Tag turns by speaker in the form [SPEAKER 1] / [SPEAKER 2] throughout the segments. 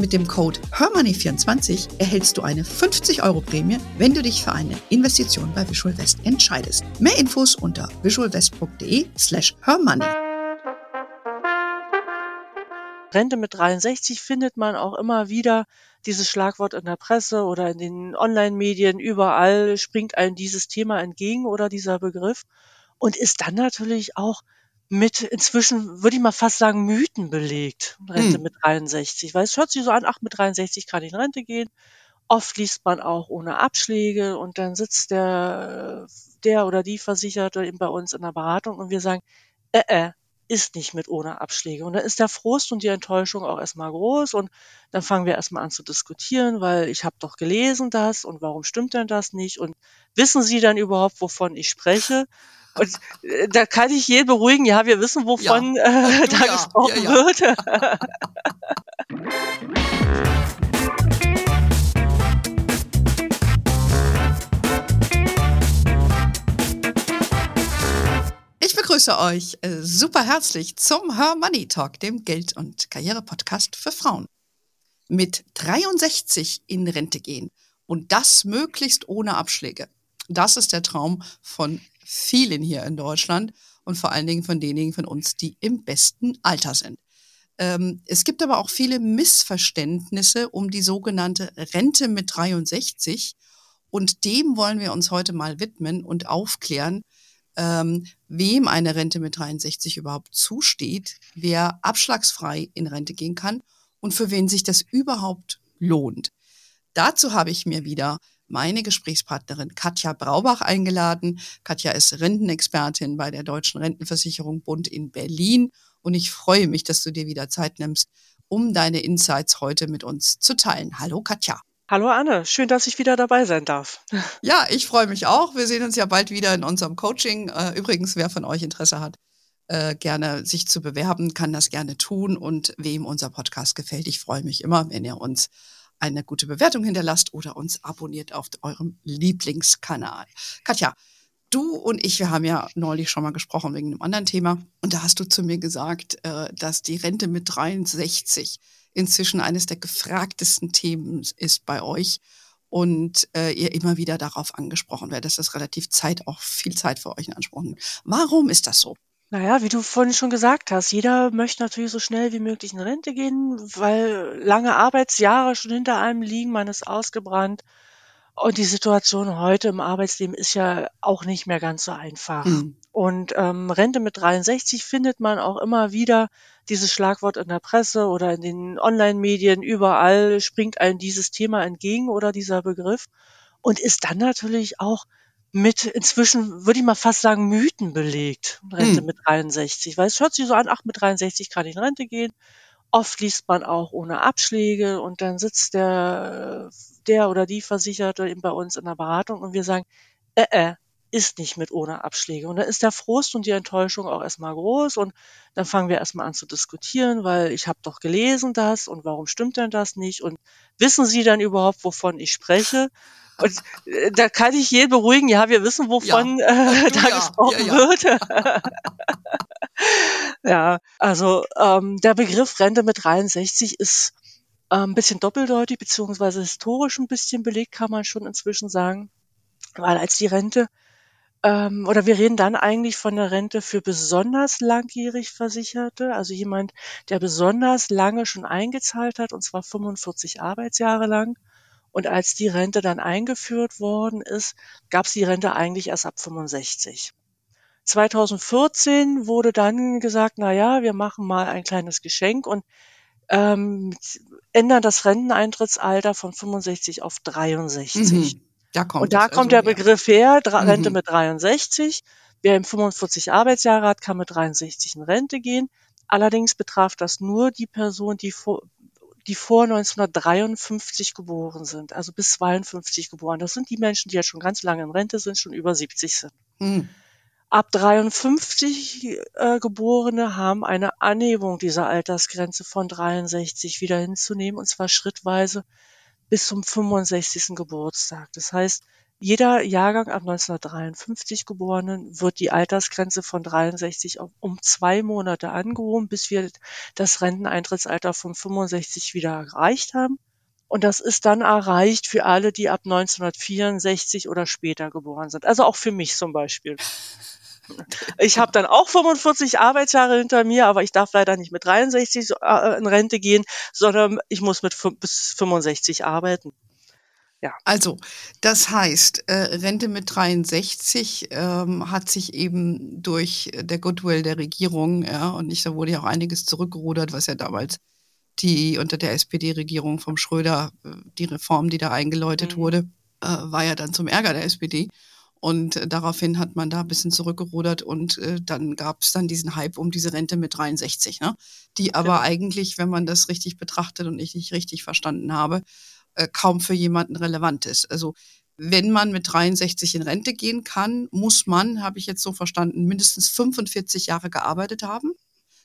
[SPEAKER 1] Mit dem Code HERMONEY24 erhältst du eine 50 Euro Prämie, wenn du dich für eine Investition bei Visual West entscheidest. Mehr Infos unter visualwest.de slash hermoney.
[SPEAKER 2] Rente mit 63 findet man auch immer wieder dieses Schlagwort in der Presse oder in den Online-Medien. Überall springt einem dieses Thema entgegen oder dieser Begriff und ist dann natürlich auch mit inzwischen, würde ich mal fast sagen, Mythen belegt, Rente
[SPEAKER 1] Hm.
[SPEAKER 2] mit 63. Weil es hört sich so an, ach, mit 63 kann ich in Rente gehen. Oft liest man auch ohne Abschläge und dann sitzt der, der oder die Versicherte eben bei uns in der Beratung und wir sagen, äh, äh, ist nicht mit ohne Abschläge. Und dann ist der Frust und die Enttäuschung auch erstmal groß und dann fangen wir erstmal an zu diskutieren, weil ich habe doch gelesen das und warum stimmt denn das nicht und wissen Sie dann überhaupt, wovon ich spreche? Und äh, da kann ich jeden beruhigen, ja, wir wissen, wovon äh,
[SPEAKER 1] Du
[SPEAKER 2] da
[SPEAKER 1] ja,
[SPEAKER 2] gesprochen
[SPEAKER 1] ja, ja.
[SPEAKER 2] wird.
[SPEAKER 1] Ich begrüße euch äh, super herzlich zum Her Money Talk, dem Geld- und Karriere-Podcast für Frauen. Mit 63 in Rente gehen und das möglichst ohne Abschläge. Das ist der Traum von vielen hier in Deutschland und vor allen Dingen von denjenigen von uns, die im besten Alter sind. Ähm, es gibt aber auch viele Missverständnisse um die sogenannte Rente mit 63 und dem wollen wir uns heute mal widmen und aufklären, ähm, wem eine Rente mit 63 überhaupt zusteht, wer abschlagsfrei in Rente gehen kann und für wen sich das überhaupt lohnt. Dazu habe ich mir wieder meine Gesprächspartnerin Katja Braubach eingeladen. Katja ist Rentenexpertin bei der Deutschen Rentenversicherung Bund in Berlin und ich freue mich, dass du dir wieder Zeit nimmst, um deine Insights heute mit uns zu teilen. Hallo Katja.
[SPEAKER 2] Hallo Anne, schön, dass ich wieder dabei sein darf.
[SPEAKER 1] Ja, ich freue mich auch. Wir sehen uns ja bald wieder in unserem Coaching. Äh, übrigens, wer von euch Interesse hat, äh, gerne sich zu bewerben, kann das gerne tun. Und wem unser Podcast gefällt, ich freue mich immer, wenn ihr uns eine gute Bewertung hinterlasst oder uns abonniert auf eurem Lieblingskanal. Katja, du und ich, wir haben ja neulich schon mal gesprochen wegen einem anderen Thema. Und da hast du zu mir gesagt, äh, dass die Rente mit 63 inzwischen eines der gefragtesten Themen ist bei euch und äh, ihr immer wieder darauf angesprochen werdet, dass das relativ Zeit, auch viel Zeit für euch in Anspruch nimmt. Warum ist das so?
[SPEAKER 2] Naja, wie du vorhin schon gesagt hast, jeder möchte natürlich so schnell wie möglich in Rente gehen, weil lange Arbeitsjahre schon hinter einem liegen, man ist ausgebrannt. Und die Situation heute im Arbeitsleben ist ja auch nicht mehr ganz so einfach.
[SPEAKER 1] Hm.
[SPEAKER 2] Und ähm, Rente mit 63 findet man auch immer wieder dieses Schlagwort in der Presse oder in den Online-Medien. Überall springt einem dieses Thema entgegen oder dieser Begriff und ist dann natürlich auch mit inzwischen, würde ich mal fast sagen, Mythen belegt, Rente
[SPEAKER 1] Hm.
[SPEAKER 2] mit 63. Weil es hört sich so an, ach, mit 63 kann ich in Rente gehen. Oft liest man auch ohne Abschläge und dann sitzt der, der oder die Versicherte eben bei uns in der Beratung und wir sagen, äh, äh, ist nicht mit ohne Abschläge. Und dann ist der Frust und die Enttäuschung auch erstmal groß und dann fangen wir erstmal an zu diskutieren, weil ich habe doch gelesen das und warum stimmt denn das nicht und wissen Sie dann überhaupt, wovon ich spreche? Und äh, da kann ich jeden beruhigen, ja, wir wissen, wovon äh,
[SPEAKER 1] Du
[SPEAKER 2] da
[SPEAKER 1] ja,
[SPEAKER 2] gesprochen
[SPEAKER 1] ja, ja.
[SPEAKER 2] wird. ja, also ähm, der Begriff Rente mit 63 ist ähm, ein bisschen doppeldeutig, beziehungsweise historisch ein bisschen belegt, kann man schon inzwischen sagen. Weil als die Rente, ähm, oder wir reden dann eigentlich von der Rente für besonders langjährig Versicherte, also jemand, der besonders lange schon eingezahlt hat, und zwar 45 Arbeitsjahre lang. Und als die Rente dann eingeführt worden ist, gab es die Rente eigentlich erst ab 65. 2014 wurde dann gesagt, na ja, wir machen mal ein kleines Geschenk und ähm, ändern das Renteneintrittsalter von 65 auf 63.
[SPEAKER 1] Mhm. Da kommt
[SPEAKER 2] Und da
[SPEAKER 1] es
[SPEAKER 2] kommt
[SPEAKER 1] also
[SPEAKER 2] der. Begriff her, Dra- Rente
[SPEAKER 1] Mhm.
[SPEAKER 2] mit 63. Wer im 45 Arbeitsjahre hat, kann mit 63 in Rente gehen. Allerdings betraf das nur die Person, die, vor, die vor 1953 geboren sind, also bis 52 geboren. Das sind die Menschen, die jetzt schon ganz lange in Rente sind, schon über 70 sind. Mhm. Ab 53 äh, Geborene haben eine Anhebung dieser Altersgrenze von 63 wieder hinzunehmen, und zwar schrittweise bis zum 65. Geburtstag. Das heißt, jeder Jahrgang ab 1953 Geborenen wird die Altersgrenze von 63 um zwei Monate angehoben, bis wir das Renteneintrittsalter von 65 wieder erreicht haben. Und das ist dann erreicht für alle, die ab 1964 oder später geboren sind. Also auch für mich zum Beispiel. Ich habe dann auch 45 Arbeitsjahre hinter mir, aber ich darf leider nicht mit 63 äh, in Rente gehen, sondern ich muss mit bis 65 arbeiten.
[SPEAKER 1] Ja. Also, das heißt, äh, Rente mit 63 ähm, hat sich eben durch der Goodwill der Regierung, ja, und nicht, da wurde ja auch einiges zurückgerudert, was ja damals die unter der SPD-Regierung vom Schröder, äh, die Reform, die da eingeläutet mhm. wurde, äh, war ja dann zum Ärger der SPD. Und äh, daraufhin hat man da ein bisschen zurückgerudert und äh, dann gab es dann diesen Hype um diese Rente mit 63, ne? die aber genau. eigentlich, wenn man das richtig betrachtet und ich nicht richtig verstanden habe, äh, kaum für jemanden relevant ist. Also wenn man mit 63 in Rente gehen kann, muss man, habe ich jetzt so verstanden, mindestens 45 Jahre gearbeitet haben.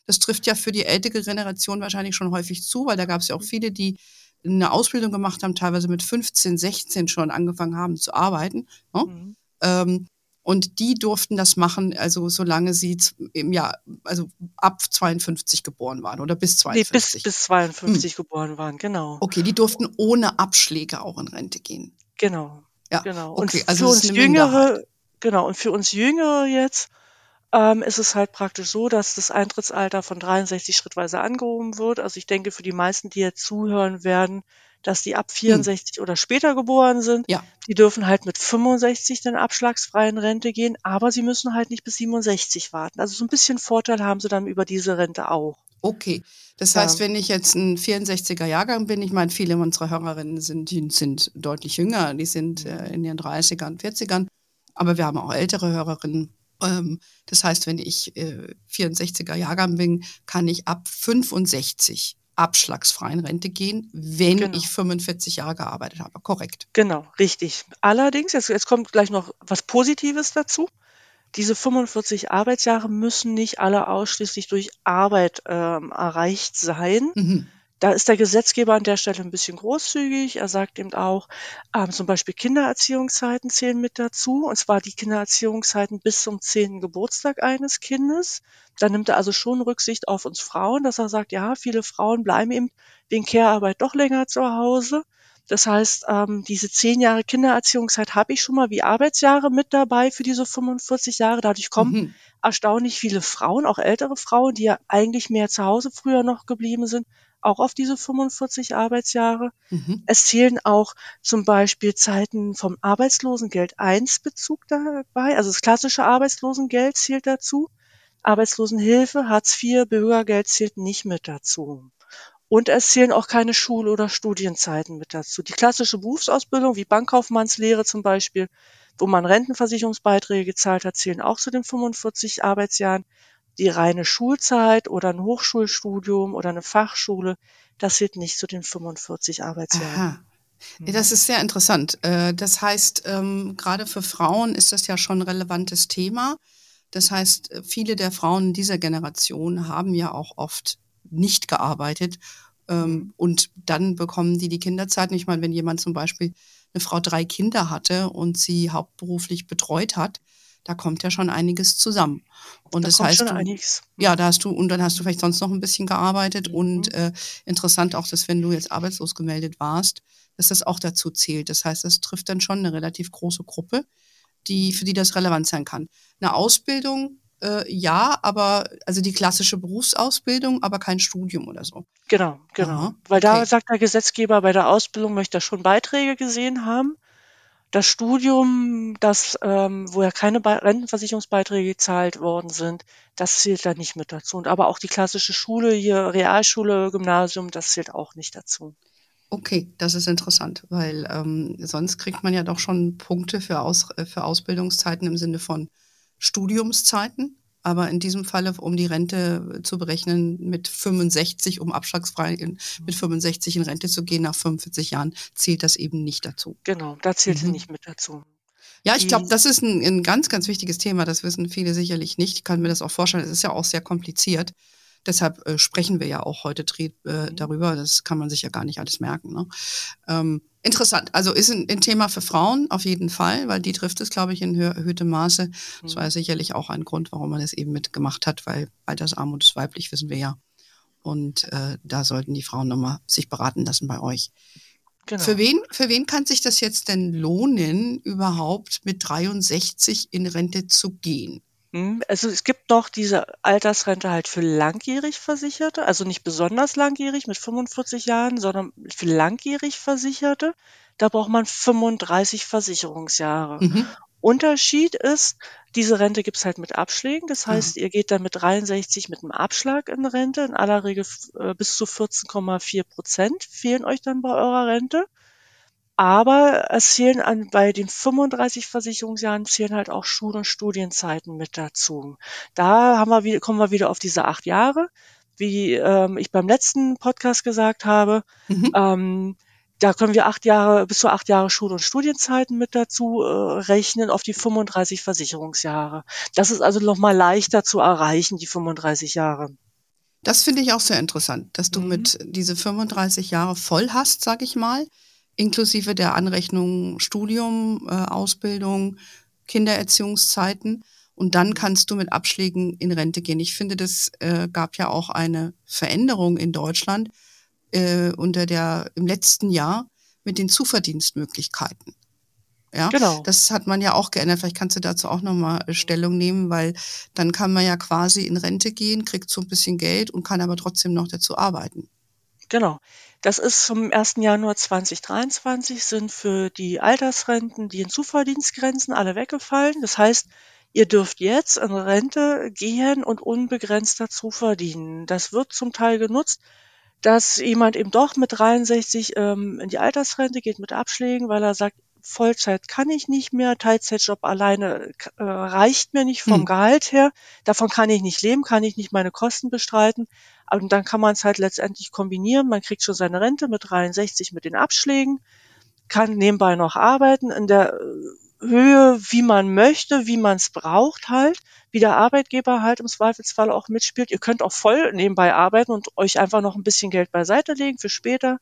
[SPEAKER 1] Das trifft ja für die ältere Generation wahrscheinlich schon häufig zu, weil da gab es ja auch viele, die eine Ausbildung gemacht haben, teilweise mit 15, 16 schon angefangen haben zu arbeiten. Ne? Mhm. Ähm, und die durften das machen, also solange sie im Jahr, also ab 52 geboren waren oder bis 52.
[SPEAKER 2] Nee, bis, bis 52 hm. geboren waren, genau.
[SPEAKER 1] Okay, die durften ohne Abschläge auch in Rente gehen.
[SPEAKER 2] Genau. Ja, genau. Okay, und also für uns Jüngere, genau, und für uns Jüngere jetzt ähm, ist es halt praktisch so, dass das Eintrittsalter von 63 schrittweise angehoben wird. Also ich denke, für die meisten, die jetzt zuhören werden, dass die ab 64 hm. oder später geboren sind. Ja. Die dürfen halt mit 65 dann abschlagsfreien Rente gehen, aber sie müssen halt nicht bis 67 warten. Also so ein bisschen Vorteil haben sie dann über diese Rente auch.
[SPEAKER 1] Okay. Das heißt, wenn ich jetzt ein 64er Jahrgang bin, ich meine, viele unserer Hörerinnen sind, sind deutlich jünger, die sind äh, in ihren 30ern, 40ern, aber wir haben auch ältere Hörerinnen. Ähm, das heißt, wenn ich äh, 64er Jahrgang bin, kann ich ab 65 abschlagsfreien Rente gehen, wenn genau. ich 45 Jahre gearbeitet habe. Korrekt.
[SPEAKER 2] Genau, richtig. Allerdings, jetzt, jetzt kommt gleich noch was Positives dazu. Diese 45 Arbeitsjahre müssen nicht alle ausschließlich durch Arbeit ähm, erreicht sein. Mhm. Da ist der Gesetzgeber an der Stelle ein bisschen großzügig. Er sagt eben auch, ähm, zum Beispiel Kindererziehungszeiten zählen mit dazu, und zwar die Kindererziehungszeiten bis zum zehnten Geburtstag eines Kindes. Da nimmt er also schon Rücksicht auf uns Frauen, dass er sagt, ja, viele Frauen bleiben eben wegen Care-Arbeit doch länger zu Hause. Das heißt, ähm, diese zehn Jahre Kindererziehungszeit habe ich schon mal wie Arbeitsjahre mit dabei für diese 45 Jahre. Dadurch kommen mhm. erstaunlich viele Frauen, auch ältere Frauen, die ja eigentlich mehr zu Hause früher noch geblieben sind, auch auf diese 45 Arbeitsjahre. Mhm. Es zählen auch zum Beispiel Zeiten vom Arbeitslosengeld 1 Bezug dabei, also das klassische Arbeitslosengeld zählt dazu. Arbeitslosenhilfe, Hartz IV, Bürgergeld zählt nicht mit dazu. Und es zählen auch keine Schul- oder Studienzeiten mit dazu. Die klassische Berufsausbildung wie Bankkaufmannslehre zum Beispiel, wo man Rentenversicherungsbeiträge gezahlt hat, zählen auch zu den 45 Arbeitsjahren die reine Schulzeit oder ein Hochschulstudium oder eine Fachschule, das zählt nicht zu den 45 Arbeitsjahren. Aha.
[SPEAKER 1] Mhm. Das ist sehr interessant. Äh, das heißt, ähm, gerade für Frauen ist das ja schon ein relevantes Thema. Das heißt, viele der Frauen dieser Generation haben ja auch oft nicht gearbeitet. Ähm, mhm. und dann bekommen die die Kinderzeit. Ich meine, wenn jemand zum Beispiel eine Frau drei Kinder hatte und sie hauptberuflich betreut hat, da kommt ja schon einiges zusammen. Und da das heißt, du, ja, da hast du, und dann hast du vielleicht sonst noch ein bisschen gearbeitet mhm. und äh, interessant auch, dass wenn du jetzt arbeitslos gemeldet warst, dass das auch dazu zählt. Das heißt, das trifft dann schon eine relativ große Gruppe, die, für die das relevant sein kann. Eine Ausbildung, äh, ja, aber also die klassische Berufsausbildung, aber kein Studium oder so.
[SPEAKER 2] Genau, genau. Aha, Weil okay. da sagt der Gesetzgeber, bei der Ausbildung möchte er schon Beiträge gesehen haben. Das Studium, das, ähm, wo ja keine Be Rentenversicherungsbeiträge gezahlt worden sind, das zählt da nicht mit dazu. Und aber auch die klassische Schule hier, Realschule, Gymnasium, das zählt auch nicht dazu.
[SPEAKER 1] Okay, das ist interessant, weil ähm, sonst kriegt man ja doch schon Punkte für, Aus, äh, für Ausbildungszeiten im Sinne von Studiumszeiten. Aber in diesem Falle, um die Rente zu berechnen, mit 65, um abschlagsfrei in, mit 65 in Rente zu gehen, nach 45 Jahren, zählt das eben nicht dazu.
[SPEAKER 2] Genau, da zählt mhm. nicht mit dazu.
[SPEAKER 1] Ja, ich glaube, das ist ein, ein ganz, ganz wichtiges Thema. Das wissen viele sicherlich nicht. Ich kann mir das auch vorstellen. Es ist ja auch sehr kompliziert. Deshalb äh, sprechen wir ja auch heute äh, mhm. darüber. Das kann man sich ja gar nicht alles merken. Ne? Ähm, interessant. Also ist ein, ein, Thema für Frauen auf jeden Fall, weil die trifft es, glaube ich, in erhöhtem Maße. Das mhm. war ja sicherlich auch ein Grund, warum man das eben mitgemacht hat, weil Altersarmut ist weiblich, wissen wir ja. Und äh, da sollten die Frauen nochmal sich beraten lassen bei euch. Genau. Für wen, für wen kann sich das jetzt denn lohnen, überhaupt mit 63 in Rente zu gehen?
[SPEAKER 2] Hm, also es gibt noch diese Altersrente halt für langjährig Versicherte, also nicht besonders langjährig mit 45 Jahren, sondern für langjährig Versicherte. Da braucht man 35 Versicherungsjahre. Mhm. Unterschied ist, diese Rente gibt's halt mit Abschlägen. Das heißt, mhm. ihr geht dann mit 63 mit einem Abschlag in Rente. In aller Regel äh, bis zu 14,4 Prozent fehlen euch dann bei eurer Rente. Aber es zählen an, bei den 35 Versicherungsjahren zählen halt auch Schul- und Studienzeiten mit dazu. Da haben wir, kommen wir wieder auf diese acht Jahre. Wie ähm, ich beim letzten Podcast gesagt habe, mhm. ähm, da können wir acht Jahre, bis zu acht Jahre Schul- und Studienzeiten mit dazu äh, rechnen auf die 35 Versicherungsjahre. Das ist also nochmal leichter zu erreichen, die 35 Jahre.
[SPEAKER 1] Das finde ich auch sehr interessant, dass du mhm. mit diese 35 Jahre voll hast, sag ich mal inklusive der Anrechnung Studium, äh, Ausbildung, Kindererziehungszeiten. Und dann kannst du mit Abschlägen in Rente gehen. Ich finde, das äh, gab ja auch eine Veränderung in Deutschland äh, unter der im letzten Jahr mit den Zuverdienstmöglichkeiten. Ja, genau. Das hat man ja auch geändert. Vielleicht kannst du dazu auch nochmal äh, Stellung nehmen, weil dann kann man ja quasi in Rente gehen, kriegt so ein bisschen Geld und kann aber trotzdem noch dazu arbeiten.
[SPEAKER 2] Genau. Das ist zum 1. Januar 2023 sind für die Altersrenten die Hinzuverdienstgrenzen alle weggefallen. Das heißt, ihr dürft jetzt in Rente gehen und unbegrenzt dazu verdienen. Das wird zum Teil genutzt, dass jemand eben doch mit 63 ähm, in die Altersrente geht mit Abschlägen, weil er sagt, Vollzeit kann ich nicht mehr, Teilzeitjob alleine äh, reicht mir nicht vom hm. Gehalt her, davon kann ich nicht leben, kann ich nicht meine Kosten bestreiten. Und dann kann man es halt letztendlich kombinieren. Man kriegt schon seine Rente mit 63 mit den Abschlägen, kann nebenbei noch arbeiten in der äh, Höhe, wie man möchte, wie man es braucht halt, wie der Arbeitgeber halt im Zweifelsfall auch mitspielt. Ihr könnt auch voll nebenbei arbeiten und euch einfach noch ein bisschen Geld beiseite legen für später.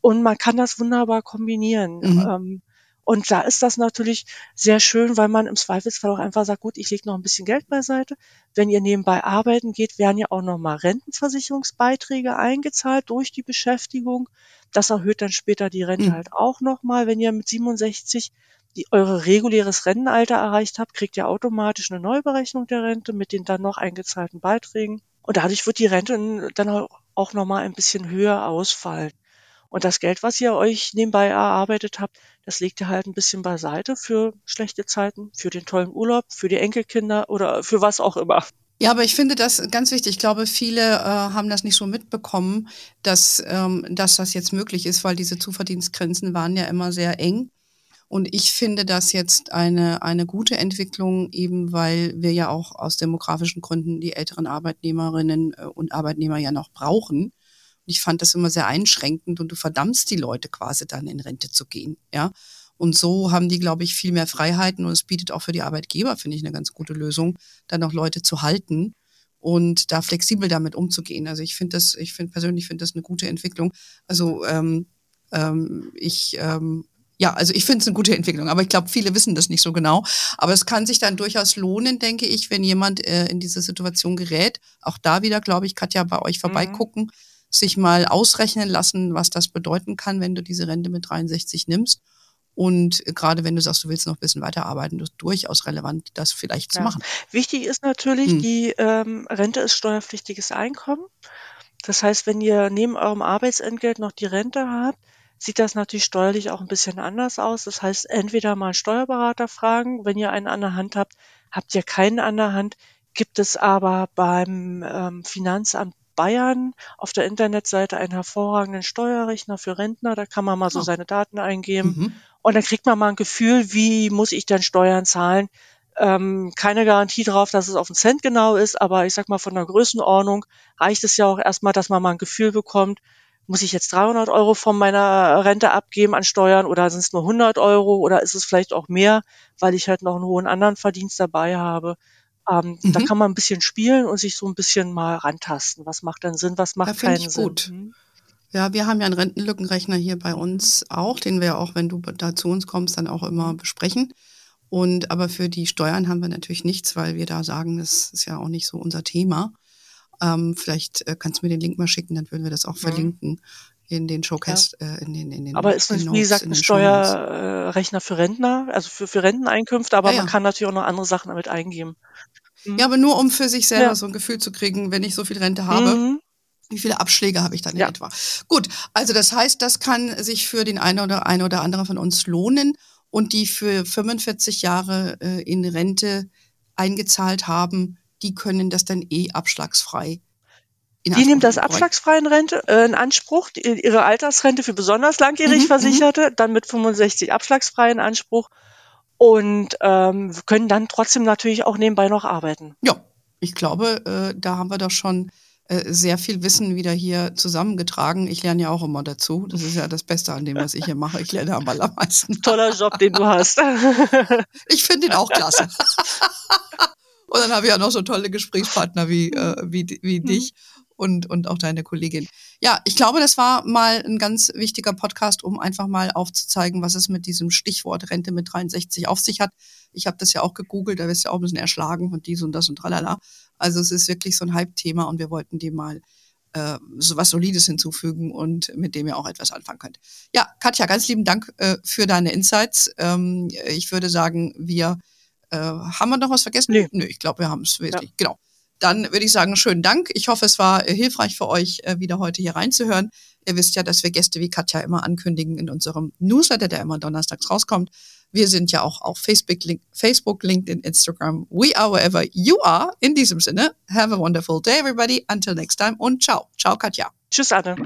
[SPEAKER 2] Und man kann das wunderbar kombinieren. Mhm. Ähm, und da ist das natürlich sehr schön, weil man im Zweifelsfall auch einfach sagt, gut, ich lege noch ein bisschen Geld beiseite. Wenn ihr nebenbei arbeiten geht, werden ja auch nochmal Rentenversicherungsbeiträge eingezahlt durch die Beschäftigung. Das erhöht dann später die Rente mhm. halt auch nochmal. Wenn ihr mit 67 die, eure reguläres Rentenalter erreicht habt, kriegt ihr automatisch eine Neuberechnung der Rente mit den dann noch eingezahlten Beiträgen. Und dadurch wird die Rente dann auch nochmal ein bisschen höher ausfallen. Und das Geld, was ihr euch nebenbei erarbeitet habt, das legt ihr halt ein bisschen beiseite für schlechte Zeiten, für den tollen Urlaub, für die Enkelkinder oder für was auch immer.
[SPEAKER 1] Ja, aber ich finde das ganz wichtig. Ich glaube, viele äh, haben das nicht so mitbekommen, dass, ähm, dass das jetzt möglich ist, weil diese Zuverdienstgrenzen waren ja immer sehr eng. Und ich finde das jetzt eine, eine gute Entwicklung, eben weil wir ja auch aus demografischen Gründen die älteren Arbeitnehmerinnen äh, und Arbeitnehmer ja noch brauchen ich fand das immer sehr einschränkend und du verdammst die Leute quasi dann in Rente zu gehen, ja. Und so haben die, glaube ich, viel mehr Freiheiten und es bietet auch für die Arbeitgeber, finde ich, eine ganz gute Lösung, dann auch Leute zu halten und da flexibel damit umzugehen. Also ich finde das, ich finde persönlich finde das eine gute Entwicklung. Also ähm, ähm, ich ähm, ja, also ich finde es eine gute Entwicklung, aber ich glaube, viele wissen das nicht so genau. Aber es kann sich dann durchaus lohnen, denke ich, wenn jemand äh, in diese Situation gerät. Auch da wieder, glaube ich, Katja, bei euch mhm. vorbeigucken. Mhm sich mal ausrechnen lassen, was das bedeuten kann, wenn du diese Rente mit 63 nimmst. Und gerade wenn du sagst, du willst noch ein bisschen weiterarbeiten, ist durchaus relevant, das vielleicht ja. zu machen.
[SPEAKER 2] Wichtig ist natürlich, hm. die ähm, Rente ist steuerpflichtiges Einkommen. Das heißt, wenn ihr neben eurem Arbeitsentgelt noch die Rente habt, sieht das natürlich steuerlich auch ein bisschen anders aus. Das heißt, entweder mal einen Steuerberater fragen, wenn ihr einen an der Hand habt, habt ihr keinen an der Hand, gibt es aber beim ähm, Finanzamt Bayern auf der Internetseite einen hervorragenden Steuerrechner für Rentner. Da kann man mal so oh. seine Daten eingeben. Mhm. Und dann kriegt man mal ein Gefühl, wie muss ich denn Steuern zahlen, Ähm, keine Garantie darauf, dass es auf einen Cent genau ist, aber ich sag mal, von der Größenordnung reicht es ja auch erstmal, dass man mal ein Gefühl bekommt, muss ich jetzt 300 Euro von meiner Rente abgeben an Steuern oder sind es nur 100 Euro oder ist es vielleicht auch mehr, weil ich halt noch einen hohen anderen Verdienst dabei habe. Ähm, mhm. Da kann man ein bisschen spielen und sich so ein bisschen mal rantasten. Was macht denn Sinn, was macht keinen
[SPEAKER 1] Sinn? Gut. Mhm. Ja, wir haben ja einen Rentenlückenrechner hier bei uns auch, den wir auch, wenn du da zu uns kommst, dann auch immer besprechen. Und aber für die Steuern haben wir natürlich nichts, weil wir da sagen, das ist ja auch nicht so unser Thema. Ähm, vielleicht äh, kannst du mir den Link mal schicken, dann würden wir das auch mhm. verlinken in den Showcase, ja. äh, in den, in den
[SPEAKER 2] Aber ist nicht, wie gesagt, ein Steuerrechner für Rentner, also für, für Renteneinkünfte, aber ja, ja. man kann natürlich auch noch andere Sachen damit eingeben.
[SPEAKER 1] Mhm. Ja, aber nur um für sich selber so ein Gefühl zu kriegen, wenn ich so viel Rente habe. Mhm. Wie viele Abschläge habe ich dann in etwa? Gut, also das heißt, das kann sich für den einen oder eine oder andere von uns lohnen und die für 45 Jahre äh, in Rente eingezahlt haben, die können das dann eh abschlagsfrei
[SPEAKER 2] die nimmt das abschlagsfrei in, Rente, äh, in Anspruch, die, ihre Altersrente für besonders langjährig mhm, mhm, Versicherte, dann mit 65 abschlagsfrei in Anspruch und ähm, können dann trotzdem natürlich auch nebenbei noch arbeiten.
[SPEAKER 1] Ja, ich glaube, äh, da haben wir doch schon äh, sehr viel Wissen wieder hier zusammengetragen. Ich lerne ja auch immer dazu. Das ist ja das Beste an dem, was ich hier mache. Ich lerne am allermeisten.
[SPEAKER 2] Toller Job, den du hast.
[SPEAKER 1] ich finde ihn auch klasse. Und dann habe ich ja noch so tolle Gesprächspartner wie, äh, wie, wie mhm. dich und, und auch deine Kollegin. Ja, ich glaube, das war mal ein ganz wichtiger Podcast, um einfach mal aufzuzeigen, was es mit diesem Stichwort Rente mit 63 auf sich hat. Ich habe das ja auch gegoogelt, da wirst du ja auch ein bisschen erschlagen und dies und das und tralala. Also es ist wirklich so ein Hype-Thema und wir wollten dem mal äh, so was Solides hinzufügen und mit dem ihr auch etwas anfangen könnt. Ja, Katja, ganz lieben Dank äh, für deine Insights. Ähm, ich würde sagen, wir äh, haben wir noch was vergessen?
[SPEAKER 2] Nee.
[SPEAKER 1] Nö, ich glaube, wir haben es wirklich. Ja. Genau. Dann würde ich sagen, schönen Dank. Ich hoffe, es war äh, hilfreich für euch, äh, wieder heute hier reinzuhören. Ihr wisst ja, dass wir Gäste wie Katja immer ankündigen in unserem Newsletter, der immer donnerstags rauskommt. Wir sind ja auch auf Facebook, Link, Facebook, LinkedIn, Instagram. We are wherever you are. In diesem Sinne, have a wonderful day, everybody. Until next time und ciao. Ciao, Katja.
[SPEAKER 2] Tschüss, Anne.